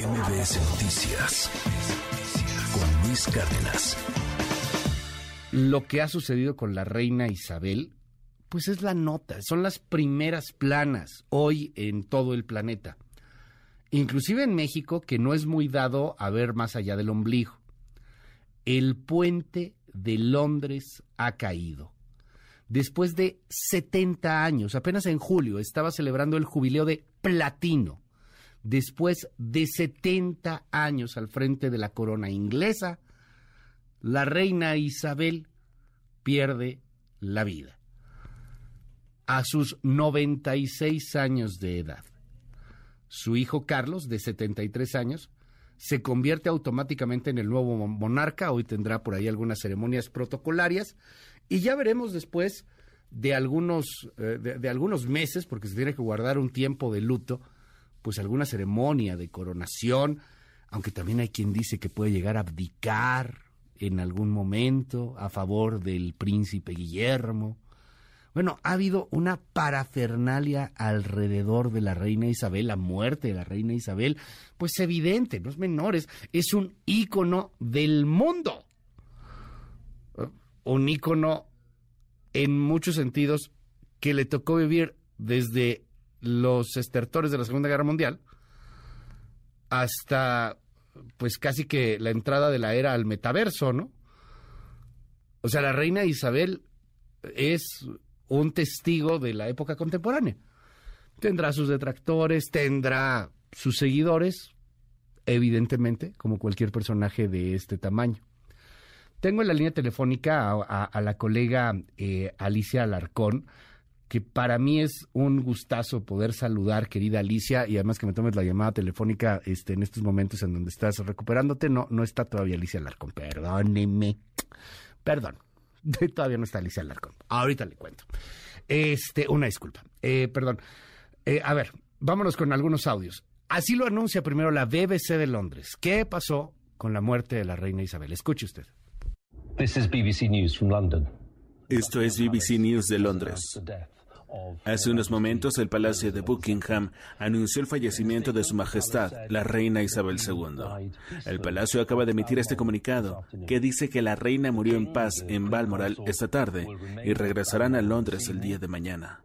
MBS Noticias con Luis Cárdenas. Lo que ha sucedido con la reina Isabel, pues es la nota, son las primeras planas hoy en todo el planeta. Inclusive en México, que no es muy dado a ver más allá del ombligo. El puente de Londres ha caído. Después de 70 años, apenas en julio, estaba celebrando el jubileo de platino. Después de 70 años al frente de la corona inglesa, la reina Isabel pierde la vida a sus 96 años de edad. Su hijo Carlos, de 73 años, se convierte automáticamente en el nuevo monarca. Hoy tendrá por ahí algunas ceremonias protocolarias y ya veremos después de algunos, eh, de, algunos meses, porque se tiene que guardar un tiempo de luto, pues alguna ceremonia de coronación, aunque también hay quien dice que puede llegar a abdicar en algún momento a favor del príncipe Guillermo. Bueno, ha habido una parafernalia alrededor de la reina Isabel, la muerte de la reina Isabel, pues evidente, no es menores, es un ícono del mundo. Un ícono en muchos sentidos que le tocó vivir desde los estertores de la Segunda Guerra Mundial hasta pues casi que la entrada de la era al metaverso, ¿no? O sea, la reina Isabel es un testigo de la época contemporánea. Tendrá sus detractores, tendrá sus seguidores, evidentemente, como cualquier personaje de este tamaño. Tengo en la línea telefónica a, la colega eh, Alicia Alarcón, que para mí es un gustazo poder saludar, querida Alicia, y además que me tomes la llamada telefónica este, en estos momentos en donde estás recuperándote. No, no está todavía Alicia Alarcón, perdóneme. Perdón, todavía no está Alicia Alarcón. Ahorita le cuento. Este, una disculpa. Eh, perdón. Eh, a ver, vámonos con algunos audios. Así lo anuncia primero la BBC de Londres. ¿Qué pasó con la muerte de la reina Isabel? Escuche usted. This is BBC News from London. Esto es BBC News de Londres. Hace unos momentos el Palacio de Buckingham anunció el fallecimiento de Su Majestad, la Reina Isabel II. El Palacio acaba de emitir este comunicado que dice que la reina murió en paz en Balmoral esta tarde y regresarán a Londres el día de mañana.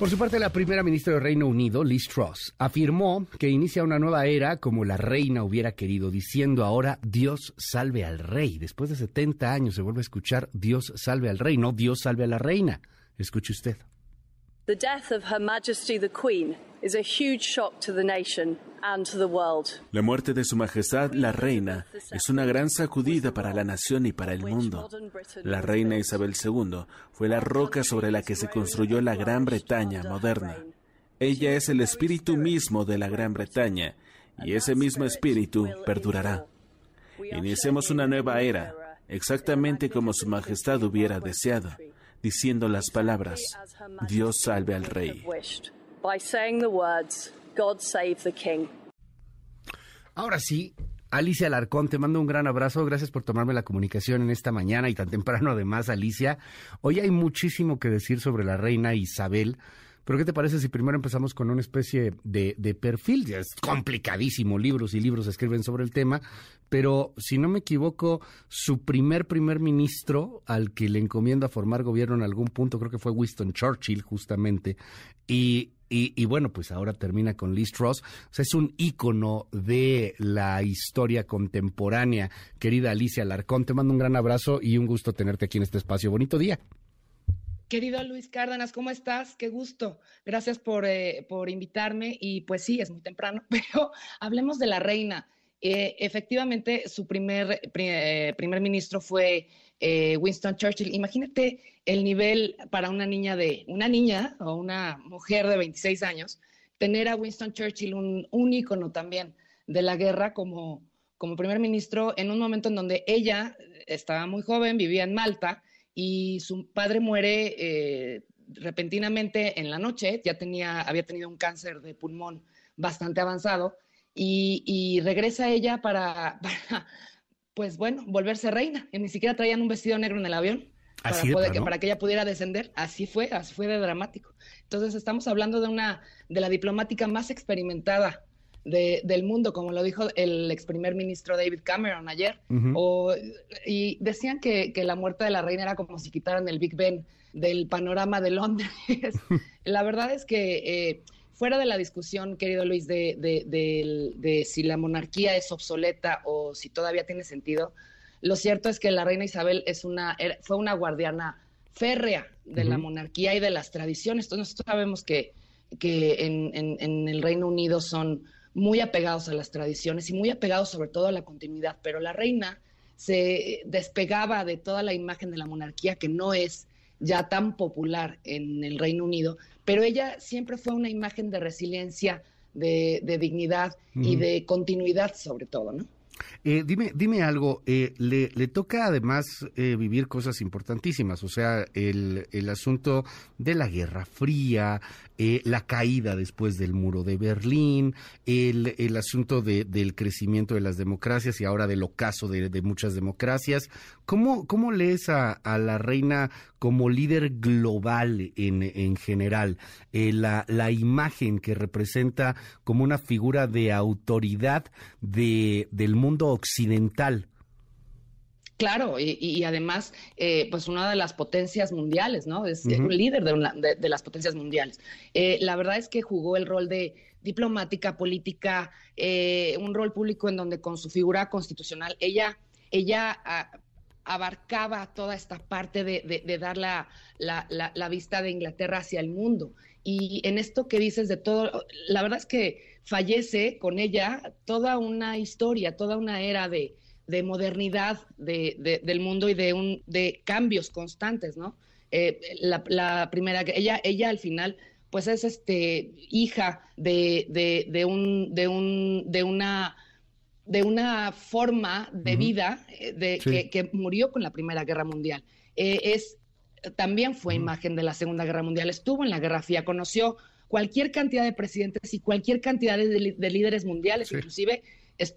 Por su parte, la primera ministra del Reino Unido, Liz Truss, afirmó que inicia una nueva era como la reina hubiera querido, diciendo ahora Dios salve al rey. Después de 70 años se vuelve a escuchar Dios salve al rey, no Dios salve a la reina. Escuche usted. The death of Her Majesty the Queen is a huge shock to the nation and to the world. La muerte de Su Majestad la Reina es una gran sacudida para la nación y para el mundo. La Reina Isabel II fue la roca sobre la que se construyó la Gran Bretaña moderna. Ella es el espíritu mismo de la Gran Bretaña y ese mismo espíritu perdurará. Iniciemos una nueva era, exactamente como Su Majestad hubiera deseado diciendo las palabras, Dios salve al rey. Ahora sí, Alicia Alarcón, te mando un gran abrazo. Gracias por tomarme la comunicación en esta mañana y tan temprano además, Alicia. Hoy hay muchísimo que decir sobre la reina Isabel. Pero ¿qué te parece si primero empezamos con una especie de, perfil? Es complicadísimo, libros y libros escriben sobre el tema, pero si no me equivoco, su primer primer ministro al que le encomienda formar gobierno en algún punto, creo que fue Winston Churchill justamente, y, y, bueno, pues ahora termina con Liz Truss. O sea, es un ícono de la historia contemporánea. Querida Alicia Larcón, te mando un gran abrazo y un gusto tenerte aquí en este espacio. Bonito día. Querido Luis Cárdenas, ¿cómo estás? Qué gusto. Gracias por, eh, por invitarme. Y pues sí, es muy temprano, pero hablemos de la reina. Eh, efectivamente, su primer eh, primer ministro fue Winston Churchill. Imagínate el nivel para una niña de una niña o una mujer de 26 años, tener a Winston Churchill, un, un ícono también de la guerra como, como primer ministro, en un momento en donde ella estaba muy joven, vivía en Malta y su padre muere eh, repentinamente en la noche, ya tenía, había tenido un cáncer de pulmón bastante avanzado y, regresa ella para, pues bueno, volverse reina. Y ni siquiera traían un vestido negro en el avión. para, que, para que ella pudiera descender. Así fue, así fue de dramático. Entonces estamos hablando de una de la diplomática más experimentada del mundo, como lo dijo el ex primer ministro David Cameron ayer. y decían que, la muerte de la reina era como si quitaran el Big Ben del panorama de Londres. la verdad es que eh, fuera de la discusión, querido Luis, de, de, si la monarquía es obsoleta o si todavía tiene sentido, lo cierto es que la reina Isabel es una, fue una guardiana férrea de la monarquía y de las tradiciones. Entonces nosotros sabemos que, que en, en, el Reino Unido son muy apegados a las tradiciones y muy apegados sobre todo a la continuidad, pero la reina se despegaba de toda la imagen de la monarquía que no es ya tan popular en el Reino Unido, pero ella siempre fue una imagen de resiliencia, de, dignidad y de continuidad sobre todo, ¿no? Eh, dime, dime algo, eh, le, toca además eh, vivir cosas importantísimas, o sea, el, el asunto de la Guerra Fría, eh, la caída después del muro de Berlín, el, el asunto de, del crecimiento de las democracias y ahora del ocaso de, de muchas democracias. ¿Cómo, cómo lees a, a, la reina como líder global en, en general? Eh, la, la imagen que representa como una figura de autoridad de, del mundo occidental. Claro, y, además, eh, pues una de las potencias mundiales, ¿no? Es un líder de, de, las potencias mundiales. Eh, la verdad es que jugó el rol de diplomática, política, eh, un rol público en donde con su figura constitucional, ella, ella abarcaba toda esta parte de, dar la, la, la, vista de Inglaterra hacia el mundo. Y en esto que dices de todo, la verdad es que fallece con ella toda una historia, toda una era de de modernidad de, del mundo y de, un, de cambios constantes, ¿no? Eh, la, primera, ella, ella al final, pues es este, hija de, de, un, de, un, de una de una forma de vida eh, de, que, murió con la Primera Guerra Mundial. Eh, es, también fue imagen de la Segunda Guerra Mundial, estuvo en la Guerra Fría, conoció cualquier cantidad de presidentes y cualquier cantidad de, líderes mundiales, inclusive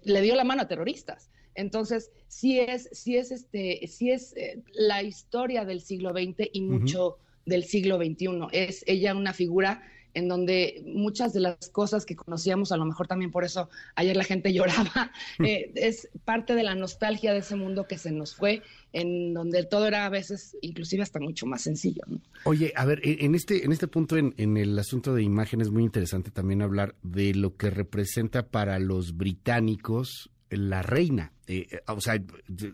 le dio la mano a terroristas. Entonces, sí es, sí es, este, sí es eh, la historia del siglo XX y mucho del siglo XXI. Es ella una figura en donde muchas de las cosas que conocíamos, a lo mejor también por eso ayer la gente lloraba, eh, es parte de la nostalgia de ese mundo que se nos fue, en donde todo era a veces inclusive hasta mucho más sencillo. Oye, a ver, en este, en este punto, en, en el asunto de imagen, es muy interesante también hablar de lo que representa para los británicos la reina. Eh, eh, o sea,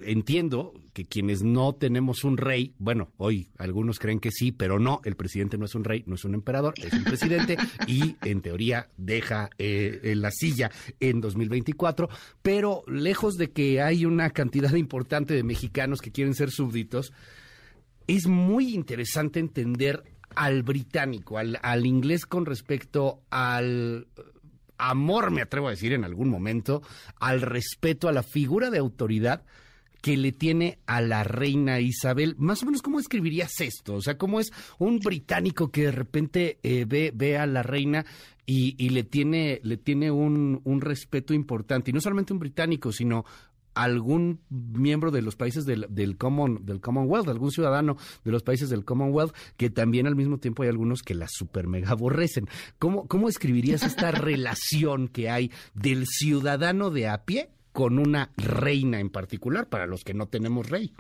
entiendo que quienes no tenemos un rey, bueno, hoy algunos creen que sí, pero no, el presidente no es un rey, no es un emperador, es un presidente y en teoría deja eh, la silla en 2024, pero lejos de que hay una cantidad importante de mexicanos que quieren ser súbditos, es muy interesante entender al británico, al, al inglés con respecto al amor, me atrevo a decir en algún momento, al respeto a la figura de autoridad que le tiene a la reina Isabel. Más o menos, ¿cómo escribirías esto? O sea, ¿cómo es un británico que de repente eh, ve, a la reina y, y, le tiene, le tiene un, un respeto importante? Y no solamente un británico, sino algún miembro de los países del, del, Common, del Commonwealth, algún ciudadano de los países del Commonwealth, que también al mismo tiempo hay algunos que la super mega aborrecen. ¿Cómo, cómo escribirías esta relación que hay del ciudadano de a pie con una reina en particular, para los que no tenemos rey?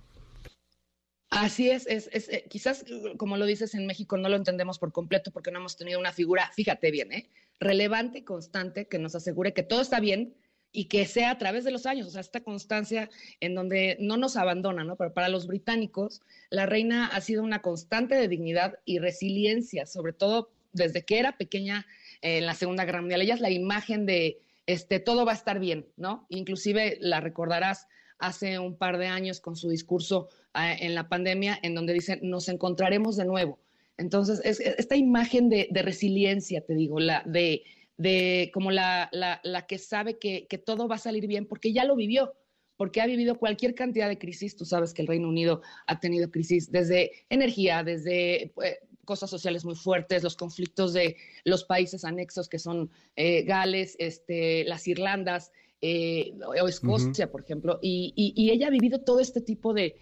Así es, es, es eh, quizás como lo dices en México no lo entendemos por completo porque no hemos tenido una figura, fíjate bien, ¿eh? relevante y constante que nos asegure que todo está bien, y que sea a través de los años, o sea, esta constancia en donde no nos abandona, ¿no? Pero para los británicos, la reina ha sido una constante de dignidad y resiliencia, sobre todo desde que era pequeña en la Segunda Guerra Mundial. Ella es la imagen de, este, todo va a estar bien, ¿no? Inclusive la recordarás hace un par de años con su discurso ah, en la pandemia, en donde dice, nos encontraremos de nuevo. Entonces, es, esta imagen de, de resiliencia, te digo, la de de como la, la, que sabe que, todo va a salir bien porque ya lo vivió, porque ha vivido cualquier cantidad de crisis. Tú sabes que el Reino Unido ha tenido crisis desde energía, desde pues, cosas sociales muy fuertes, los conflictos de los países anexos que son eh, Gales, este, las Irlandas, eh, o Escocia, por ejemplo, y, ella ha vivido todo este tipo de,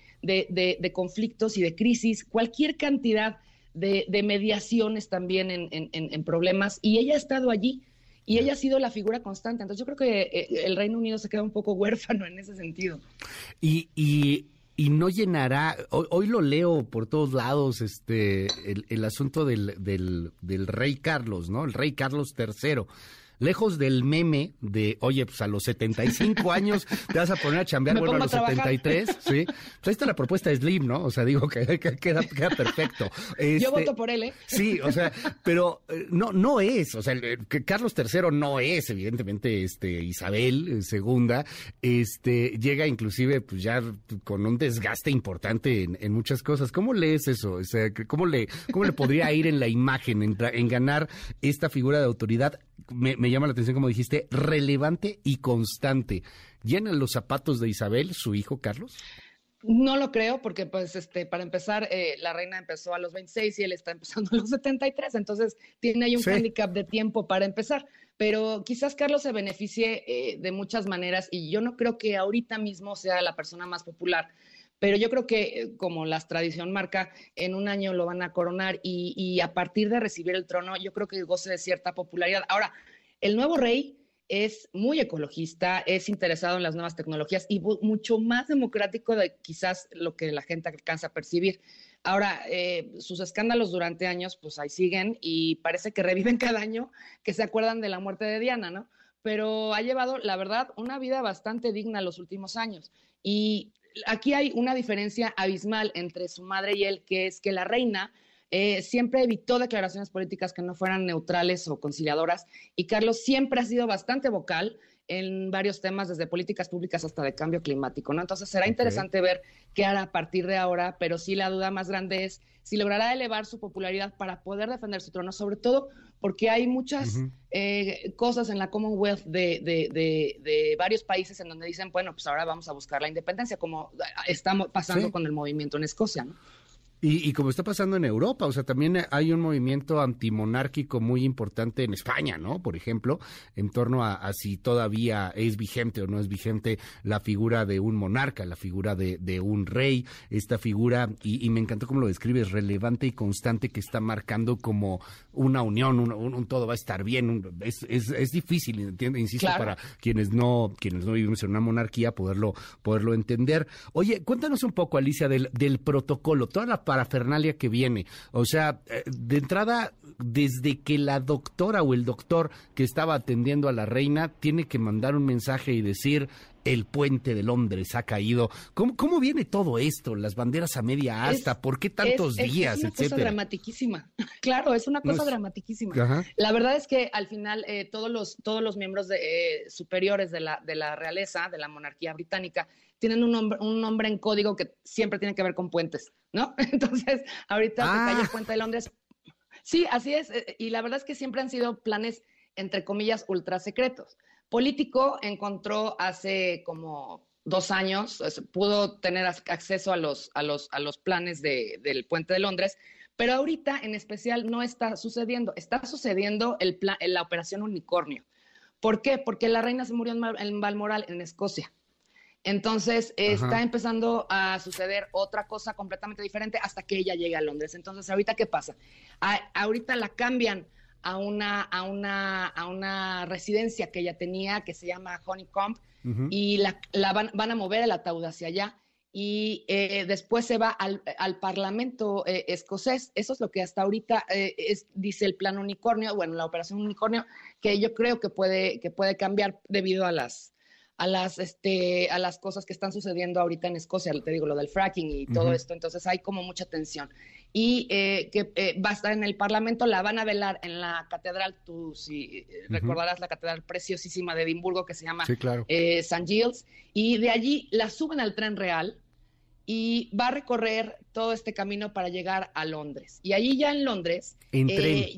conflictos y de crisis, cualquier cantidad de, mediaciones también en, problemas, y ella ha estado allí. Y ella ha sido la figura constante. Entonces yo creo que eh, el Reino Unido se queda un poco huérfano en ese sentido. Y, y, no llenará, hoy, lo leo por todos lados, este, el, asunto del, del, del, rey Carlos, ¿no? El rey Carlos III lejos del meme de, oye, pues a los 75 años te vas a poner a chambear, bueno, a los 73, ¿sí? Pues ahí está la propuesta de Slim, ¿no? O sea, digo que, queda, perfecto. Yo este, voto por él, ¿eh? Sí, o sea, pero eh, no, no es, o sea, que Carlos III no es, evidentemente, este, Isabel II, eh, este, llega inclusive, pues ya con un desgaste importante en, muchas cosas. ¿Cómo lees eso? O sea, ¿cómo le, cómo le podría ir en la imagen, en, ganar esta figura de autoridad? Me llama la atención, como dijiste, relevante y constante. ¿Llenan los zapatos de Isabel, su hijo Carlos? No lo creo, porque pues este, para empezar, eh, la reina empezó a los 26 y él está empezando a los 73, entonces tiene ahí un handicap de tiempo para empezar. Pero quizás Carlos se beneficie eh, de muchas maneras y yo no creo que ahorita mismo sea la persona más popular pero yo creo que eh, como la tradición marca, en un año lo van a coronar y, y, a partir de recibir el trono, yo creo que goce de cierta popularidad. Ahora, el nuevo rey es muy ecologista, es interesado en las nuevas tecnologías y mucho más democrático de quizás lo que la gente alcanza a percibir. Ahora, eh, sus escándalos durante años, pues ahí siguen y parece que reviven cada año que se acuerdan de la muerte de Diana, ¿no? Pero ha llevado, la verdad, una vida bastante digna los últimos años. Y aquí hay una diferencia abismal entre su madre y él, que es que la reina eh, siempre evitó declaraciones políticas que no fueran neutrales o conciliadoras y Carlos siempre ha sido bastante vocal en varios temas, desde políticas públicas hasta de cambio climático, ¿no? Entonces será interesante ver qué hará a partir de ahora, pero sí la duda más grande es si logrará elevar su popularidad para poder defender su trono, sobre todo porque hay muchas eh, cosas en la Commonwealth de, de, varios países en donde dicen, bueno, pues ahora vamos a buscar la independencia, como estamos pasando con el movimiento en Escocia, ¿no? Y, como está pasando en Europa, o sea, también hay un movimiento antimonárquico muy importante en España, ¿no? Por ejemplo, en torno a, si todavía es vigente o no es vigente la figura de un monarca, la figura de, un rey, esta figura, y, me encantó cómo lo describes, relevante y constante que está marcando como una unión, un, todo va a estar bien. es, es, es, difícil, ¿entiendes? Insisto, para quienes no, quienes no vivimos en una monarquía, poderlo, poderlo entender. Oye, cuéntanos un poco, Alicia, del, del protocolo, toda la parafernalia que viene. O sea, eh, de entrada, desde que la doctora o el doctor que estaba atendiendo a la reina tiene que mandar un mensaje y decir el puente de Londres ha caído. ¿Cómo, cómo viene todo esto? Las banderas a media asta, ¿por qué tantos días? Es una cosa dramatiquísima. Claro, es una cosa dramatiquísima. La verdad es que al final eh, todos, los, todos los miembros de, eh, superiores de la, de la realeza, de la monarquía británica, tienen un nombre, un nombre en código que siempre tiene que ver con puentes, ¿no? Entonces, ahorita se cae el ah. puente de Londres. Sí, así es. Eh, y la verdad es que siempre han sido planes, entre comillas, ultra secretos. Político encontró hace como dos años, pudo tener acceso a los, a los, a los planes de, del puente de Londres, pero ahorita en especial no está sucediendo. Está sucediendo el plan, la operación Unicornio. ¿Por qué? Porque la reina se murió en, en Balmoral, en Escocia. Entonces está empezando a suceder otra cosa completamente diferente hasta que ella llegue a Londres. Entonces, ahorita qué pasa? ahorita la cambian a una, a una, a una residencia que ella tenía que se llama Honeycomb y la, van, a mover el ataúd hacia allá y eh, después se va al, Parlamento eh, escocés. Eso es lo que hasta ahorita eh, es, dice el plan unicornio, bueno, la operación unicornio, que yo creo que puede, que puede cambiar debido a las, a las, este, a las cosas que están sucediendo ahorita en Escocia, te digo, lo del fracking y todo esto, entonces hay como mucha tensión. Y eh, que eh, va a estar en el Parlamento, la van a velar en la catedral, tú si recordarás la catedral preciosísima de Edimburgo que se llama eh, St. Giles, y de allí la suben al tren real y va a recorrer todo este camino para llegar a Londres. Y allí ya en Londres,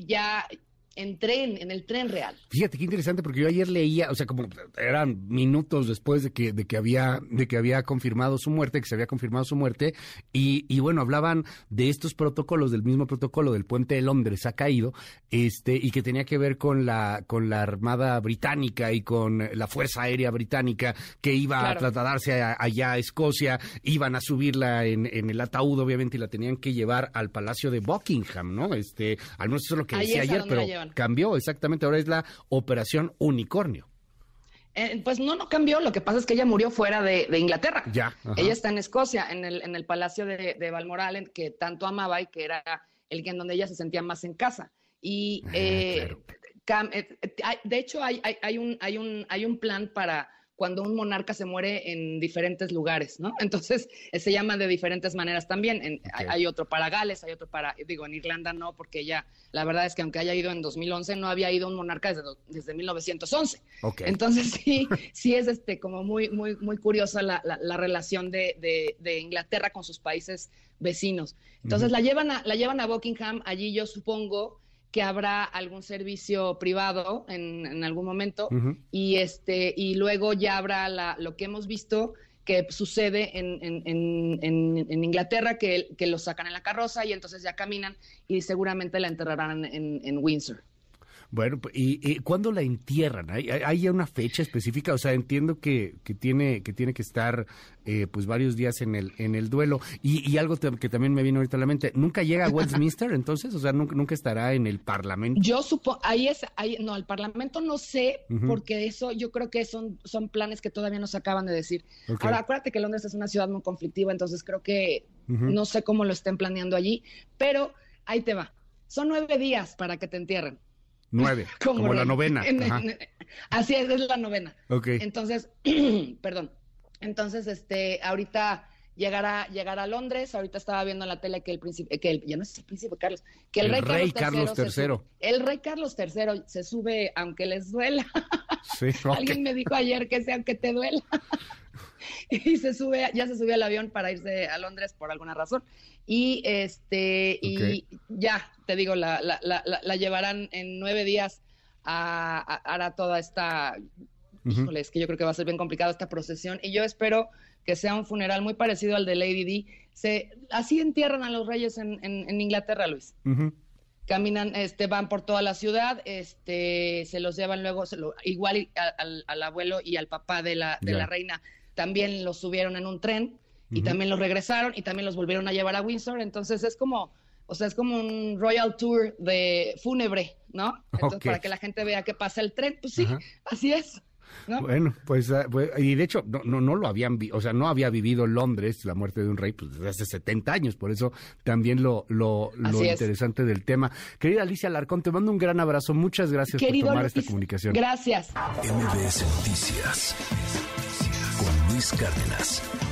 ya en tren, en el tren real. Fíjate qué interesante porque yo ayer leía, o sea, como eran minutos después de que de que había de que había confirmado su muerte, que se había confirmado su muerte y, y bueno, hablaban de estos protocolos del mismo protocolo del puente de Londres ha caído, este y que tenía que ver con la con la Armada británica y con la Fuerza Aérea británica que iba a trasladarse allá a Escocia, iban a subirla en, en, el ataúd obviamente y la tenían que llevar al Palacio de Buckingham, ¿no? Este, al menos eso es lo que decía ayer, pero cambió exactamente, ahora es la Operación Unicornio. Eh, pues no, no cambió. Lo que pasa es que ella murió fuera de, Inglaterra. Ya. Ella está en Escocia, en el, en el palacio de, Balmoral, que tanto amaba y que era el en donde ella se sentía más en casa. Y ah, eh, eh, de hecho, hay, hay, un, hay, un, hay un plan para cuando un monarca se muere en diferentes lugares, ¿no? Entonces se llama de diferentes maneras también. hay, otro para Gales, hay otro para, digo, en Irlanda no, porque ella, la verdad es que aunque haya ido en 2011, no había ido un monarca desde, desde 1911. Entonces sí, sí es este como muy, muy, muy curiosa la, la, relación de, de, Inglaterra con sus países vecinos. Entonces la llevan a, la llevan a Buckingham, allí yo supongo que habrá algún servicio privado en, algún momento y este y luego ya habrá la, lo que hemos visto que sucede en, en, Inglaterra, que, que lo sacan en la carroza y entonces ya caminan y seguramente la enterrarán en, Windsor. Bueno, pues, ¿y, cuándo la entierran? ¿Hay, ¿Hay, una fecha específica? O sea, entiendo que, que, tiene, que tiene que estar eh, pues varios días en el, en el duelo. Y, algo que también me vino ahorita a la mente, ¿nunca llega a Westminster entonces? O sea, ¿nunca, nunca estará en el Parlamento? Yo supongo, ahí es, ahí, no, el Parlamento no sé, porque eso yo creo que son, son planes que todavía nos acaban de decir. Ahora, acuérdate que Londres es una ciudad muy conflictiva, entonces creo que no sé cómo lo estén planeando allí, pero ahí te va. Son nueve días para que te entierren. Nueve, como, la novena. así es, es la novena. Ok. Entonces, perdón. Entonces, este, ahorita llegará, llegará a Londres. Ahorita estaba viendo en la tele que el príncipe, que el, ya no es el príncipe Carlos, que el, rey, Carlos, III. el rey Carlos III se sube aunque les duela. Sí, Alguien me dijo ayer que sea aunque te duela. y se sube, ya se subió al avión para irse a Londres por alguna razón. Y este, y ya, te digo, la, la, la, la, llevarán en nueve días a, a, toda esta, híjole, es que yo creo que va a ser bien complicado esta procesión. Y yo espero que sea un funeral muy parecido al de Lady D. Se, así entierran a los reyes en, en, Inglaterra, Luis. Caminan, este, van por toda la ciudad, este, se los llevan luego, se lo, igual al, al, abuelo y al papá de la, de la reina, también los subieron en un tren y también los regresaron y también los volvieron a llevar a Windsor. Entonces es como, o sea, es como un Royal Tour de fúnebre, ¿no? Entonces, para que la gente vea que pasa el tren, pues sí, así es. Bueno, pues, ah, pues, y de hecho no, no, no lo habían, o sea, no había vivido Londres la muerte de un rey pues, desde hace 70 años, por eso también lo, lo, lo interesante del tema. Querida Alicia Larcón, te mando un gran abrazo, muchas gracias por tomar esta comunicación. Gracias. MBS Noticias con Luis Cárdenas.